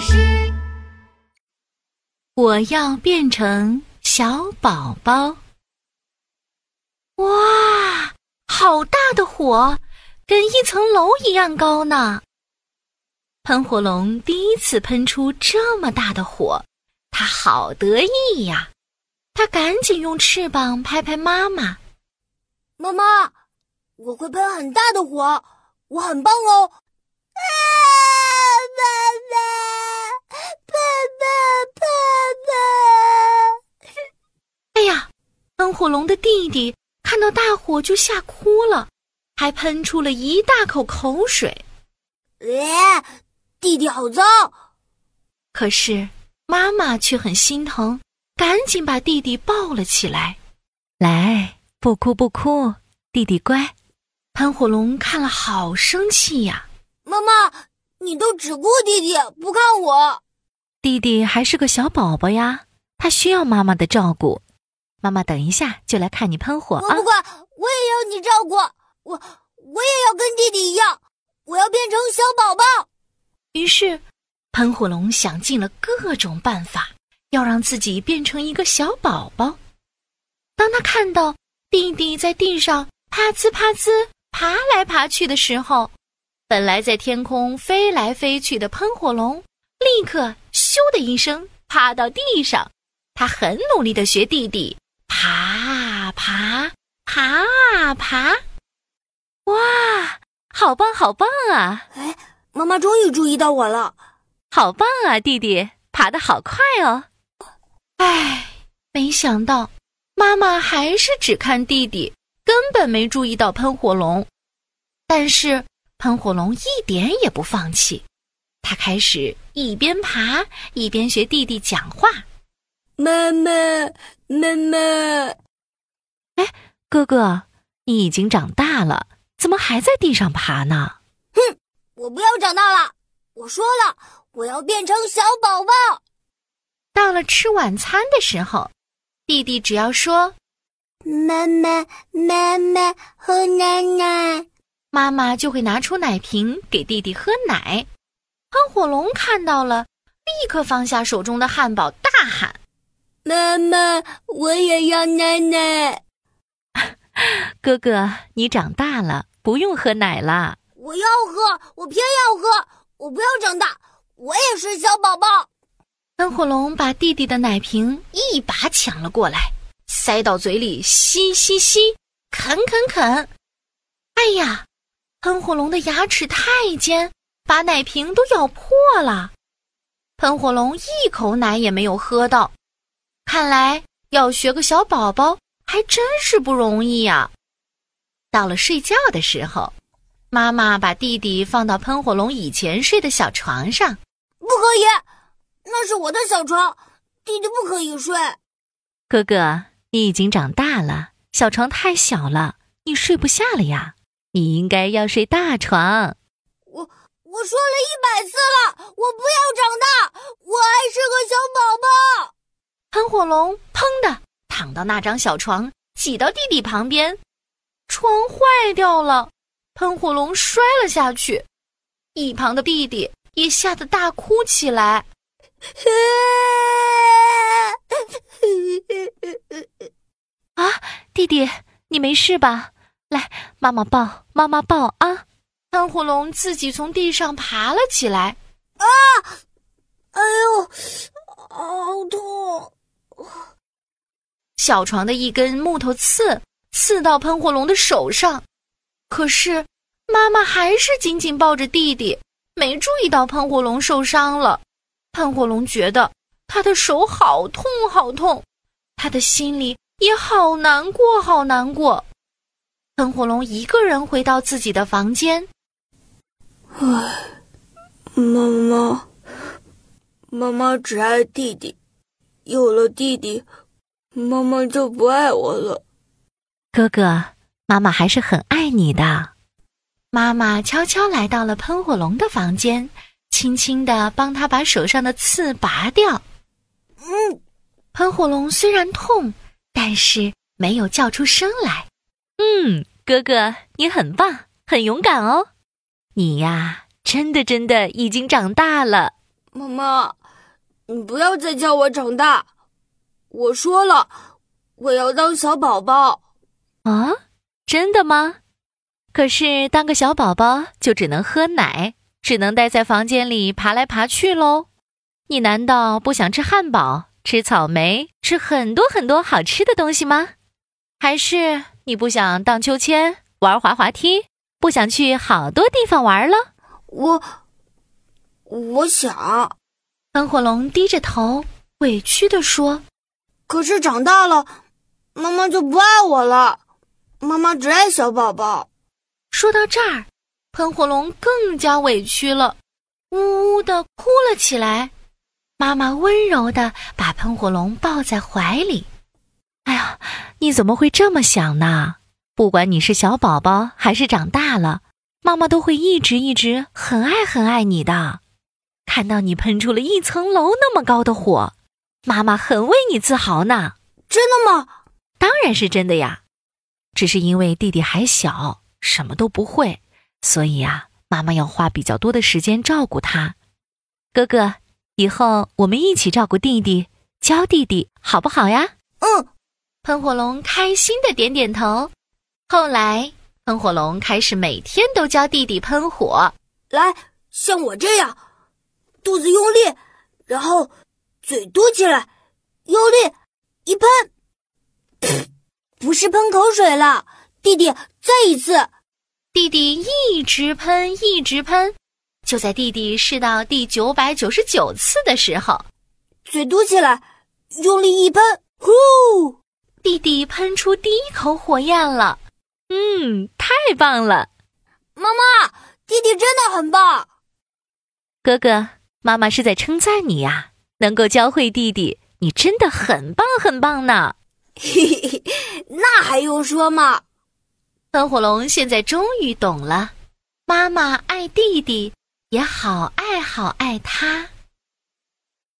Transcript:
士。我要变成小宝宝。哇，好大的火，跟一层楼一样高呢！喷火龙第一次喷出这么大的火，它好得意呀！它赶紧用翅膀拍拍妈妈。妈妈，我会喷很大的火，我很棒哦！啊，爸爸，爸爸，爸爸！哎呀，喷火龙的弟弟看到大火就吓哭了，还喷出了一大口口水。哎，弟弟好脏！可是妈妈却很心疼，赶紧把弟弟抱了起来。来。不哭不哭，弟弟乖。喷火龙看了好生气呀！妈妈，你都只顾弟弟不看我。弟弟还是个小宝宝呀，他需要妈妈的照顾。妈妈等一下就来看你喷火啊！我不管，我也要你照顾我，我也要跟弟弟一样，我要变成小宝宝。于是，喷火龙想尽了各种办法，要让自己变成一个小宝宝。当他看到。弟弟在地上啪滋啪滋爬来爬去的时候，本来在天空飞来飞去的喷火龙立刻咻的一声趴到地上。他很努力的学弟弟爬爬爬啊爬，哇，好棒好棒啊！哎，妈妈终于注意到我了，好棒啊，弟弟爬得好快哦！哎，没想到。妈妈还是只看弟弟，根本没注意到喷火龙。但是喷火龙一点也不放弃，他开始一边爬一边学弟弟讲话：“妈妈，妈妈。”哎，哥哥，你已经长大了，怎么还在地上爬呢？哼，我不要长大了！我说了，我要变成小宝宝。到了吃晚餐的时候。弟弟只要说：“妈妈，妈妈，喝奶奶。”妈妈就会拿出奶瓶给弟弟喝奶。喷火龙看到了，立刻放下手中的汉堡，大喊：“妈妈，我也要奶奶！” 哥哥，你长大了，不用喝奶了。我要喝，我偏要喝，我不要长大，我也是小宝宝。喷火龙把弟弟的奶瓶一把抢了过来，塞到嘴里吸吸吸，啃啃啃。哎呀，喷火龙的牙齿太尖，把奶瓶都咬破了。喷火龙一口奶也没有喝到，看来要学个小宝宝还真是不容易呀。到了睡觉的时候，妈妈把弟弟放到喷火龙以前睡的小床上，不可以。那是我的小床，弟弟不可以睡。哥哥，你已经长大了，小床太小了，你睡不下了呀。你应该要睡大床。我说了一百次了，我不要长大，我还是个小宝宝。喷火龙砰的躺到那张小床，挤到弟弟旁边，床坏掉了，喷火龙摔了下去，一旁的弟弟也吓得大哭起来。啊，弟弟，你没事吧？来，妈妈抱，妈妈抱啊！喷火龙自己从地上爬了起来。啊！哎呦，好痛！小床的一根木头刺刺到喷火龙的手上，可是妈妈还是紧紧抱着弟弟，没注意到喷火龙受伤了。喷火龙觉得他的手好痛好痛，他的心里也好难过好难过。喷火龙一个人回到自己的房间。唉，妈妈，妈妈只爱弟弟，有了弟弟，妈妈就不爱我了。哥哥，妈妈还是很爱你的。妈妈悄悄来到了喷火龙的房间。轻轻的帮他把手上的刺拔掉。嗯，喷火龙虽然痛，但是没有叫出声来。嗯，哥哥，你很棒，很勇敢哦。你呀，真的真的已经长大了。妈妈，你不要再叫我长大。我说了，我要当小宝宝。啊，真的吗？可是当个小宝宝就只能喝奶，只能待在房间里爬来爬去喽。你难道不想吃汉堡、吃草莓、吃很多很多好吃的东西吗？还是你不想荡秋千、玩滑滑梯，不想去好多地方玩了？我，我想。喷火龙低着头，委屈地说：“可是长大了，妈妈就不爱我了。妈妈只爱小宝宝。”说到这儿，喷火龙更加委屈了，呜呜的哭了起来。妈妈温柔的把喷火龙抱在怀里。哎呀，你怎么会这么想呢？不管你是小宝宝还是长大了，妈妈都会一直一直很爱很爱你的。看到你喷出了一层楼那么高的火，妈妈很为你自豪呢。真的吗？当然是真的呀。只是因为弟弟还小。什么都不会，所以啊，妈妈要花比较多的时间照顾他。哥哥，以后我们一起照顾弟弟，教弟弟，好不好呀？嗯。喷火龙开心的点点头。后来，喷火龙开始每天都教弟弟喷火。来，像我这样，肚子用力，然后嘴嘟起来，用力一喷，不是喷口水了。弟弟，再一次！弟弟一直喷，一直喷。就在弟弟试到第九百九十九次的时候，嘴嘟起来，用力一喷，呼！弟弟喷出第一口火焰了。嗯，太棒了！妈妈，弟弟真的很棒。哥哥，妈妈是在称赞你呀，能够教会弟弟，你真的很棒，很棒呢。嘿嘿嘿，那还用说吗？喷火龙现在终于懂了，妈妈爱弟弟，也好爱好爱他。